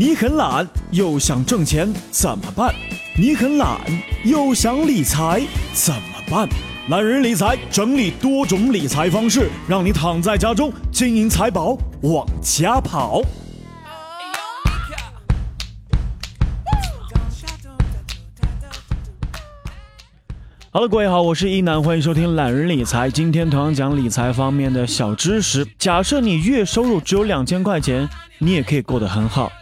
你很懒又想挣钱怎么办？你很懒又想理财怎么办？懒人理财整理多种理财方式，让你躺在家中，金银财宝往家跑。好了，各位好，我是一楠，欢迎收听懒人理财。今天同样讲理财方面的小知识。假设你月收入只有两千块钱，你也可以过得很好。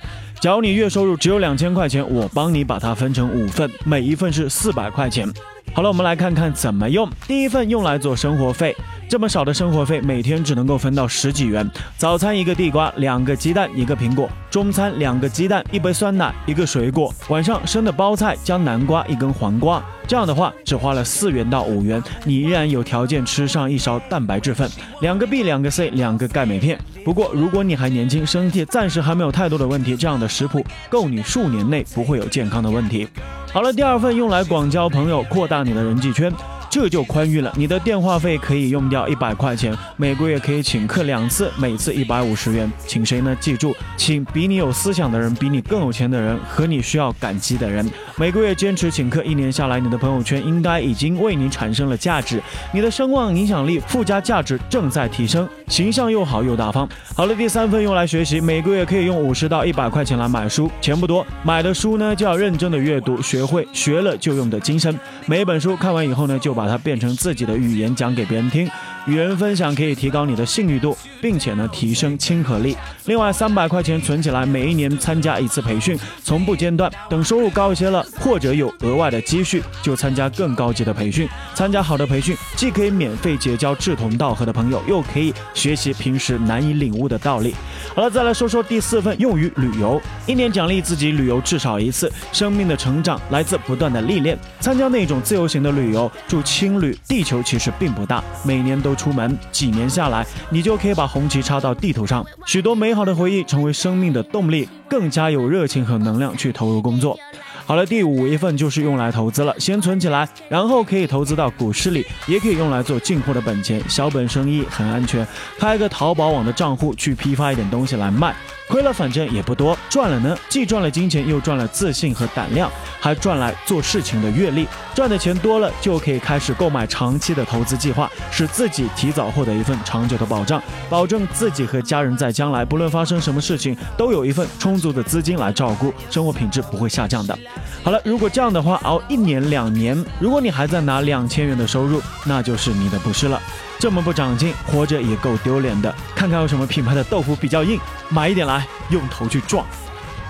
假如你月收入只有两千块钱，我帮你把它分成五份，每一份是四百块钱。好了，我们来看看怎么用。第一份用来做生活费。这么少的生活费，每天只能够分到十几元。早餐一个地瓜，两个鸡蛋，一个苹果；中餐两个鸡蛋，一杯酸奶，一个水果；晚上生的包菜加南瓜，一根黄瓜。这样的话，只花了四元到五元，你依然有条件吃上一勺蛋白质粉，两个 B，两个 C，两个钙镁片。不过，如果你还年轻，身体暂时还没有太多的问题，这样的食谱够你数年内不会有健康的问题。好了，第二份用来广交朋友，扩大你的人际圈。这就宽裕了，你的电话费可以用掉一百块钱，每个月可以请客两次，每次一百五十元。请谁呢？记住，请比你有思想的人，比你更有钱的人和你需要感激的人。每个月坚持请客，一年下来，你的朋友圈应该已经为你产生了价值，你的声望、影响力、附加价值正在提升，形象又好又大方。好了，第三份用来学习，每个月可以用五十到一百块钱来买书，钱不多，买的书呢就要认真的阅读，学会学了就用的精神。每一本书看完以后呢，就把把它变成自己的语言讲给别人听，与人分享可以提高你的信誉度，并且呢提升亲和力。另外三百块钱存起来，每一年参加一次培训，从不间断。等收入高一些了，或者有额外的积蓄，就参加更高级的培训。参加好的培训，既可以免费结交志同道合的朋友，又可以学习平时难以领悟的道理。好了，再来说说第四份，用于旅游。一年奖励自己旅游至少一次。生命的成长来自不断的历练。参加那种自由行的旅游，住青旅。地球其实并不大，每年都出门，几年下来，你就可以把红旗插到地图上。许多美好的回忆成为生命的动力，更加有热情和能量去投入工作。好了，第五一份就是用来投资了，先存起来，然后可以投资到股市里，也可以用来做进货的本钱，小本生意很安全。开个淘宝网的账户去批发一点东西来卖，亏了反正也不多，赚了呢，既赚了金钱，又赚了自信和胆量，还赚来做事情的阅历。赚的钱多了，就可以开始购买长期的投资计划，使自己提早获得一份长久的保障，保证自己和家人在将来不论发生什么事情，都有一份充足的资金来照顾，生活品质不会下降的。好了，如果这样的话，熬一年两年，如果你还在拿两千元的收入，那就是你的不是了。这么不长进，活着也够丢脸的。看看有什么品牌的豆腐比较硬，买一点来，用头去撞。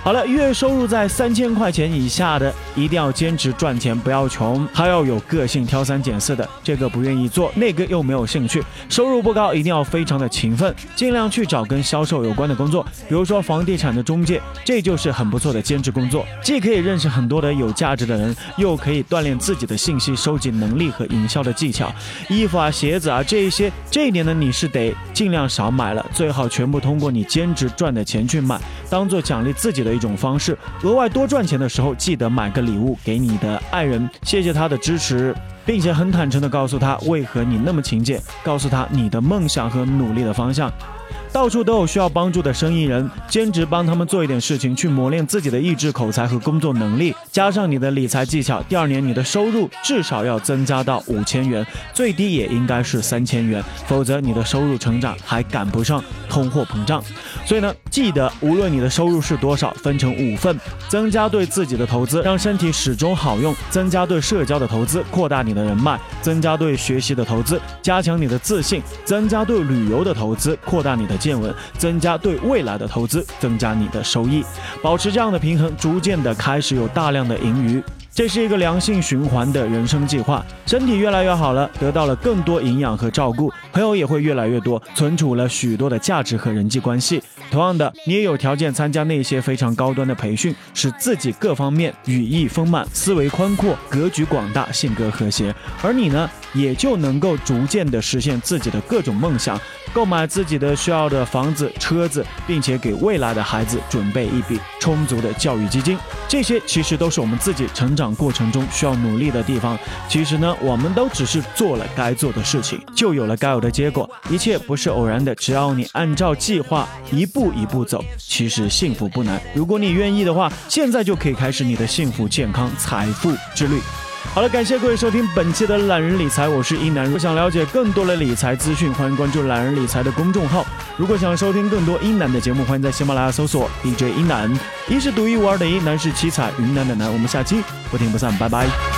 好了，月收入在三千块钱以下的，一定要坚持赚钱，不要穷，还要有个性，挑三拣四的，这个不愿意做，那个又没有兴趣。收入不高，一定要非常的勤奋，尽量去找跟销售有关的工作，比如说房地产的中介，这就是很不错的兼职工作，既可以认识很多的有价值的人，又可以锻炼自己的信息收集能力和营销的技巧。衣服啊、鞋子啊这一些，这一点呢你是得尽量少买了，最好全部通过你兼职赚的钱去买，当做奖励自己的。一种方式，额外多赚钱的时候，记得买个礼物给你的爱人，谢谢他的支持，并且很坦诚的告诉他为何你那么勤俭，告诉他你的梦想和努力的方向。到处都有需要帮助的生意人，兼职帮他们做一点事情，去磨练自己的意志、口才和工作能力，加上你的理财技巧，第二年你的收入至少要增加到五千元，最低也应该是三千元，否则你的收入成长还赶不上通货膨胀。所以呢，记得无论你的收入是多少，分成五份，增加对自己的投资，让身体始终好用；增加对社交的投资，扩大你的人脉；增加对学习的投资，加强你的自信；增加对旅游的投资，扩大你的。见闻，增加对未来的投资，增加你的收益，保持这样的平衡，逐渐的开始有大量的盈余。这是一个良性循环的人生计划，身体越来越好了，得到了更多营养和照顾，朋友也会越来越多，存储了许多的价值和人际关系。同样的，你也有条件参加那些非常高端的培训，使自己各方面羽翼丰满，思维宽阔，格局广大，性格和谐。而你呢，也就能够逐渐的实现自己的各种梦想，购买自己的需要的房子、车子，并且给未来的孩子准备一笔充足的教育基金。这些其实都是我们自己成长。过程中需要努力的地方。其实呢，我们都只是做了该做的事情，就有了该有的结果。一切不是偶然的，只要你按照计划一步一步走，其实幸福不难。如果你愿意的话，现在就可以开始你的幸福、健康、财富之旅。好了，感谢各位收听本期的懒人理财，我是一南。如果想了解更多的理财资讯，欢迎关注懒人理财的公众号。如果想收听更多一南的节目，欢迎在喜马拉雅搜索 DJ 一南。一是独一无二的一，南是七彩云南的南。我们下期不听不散，拜拜。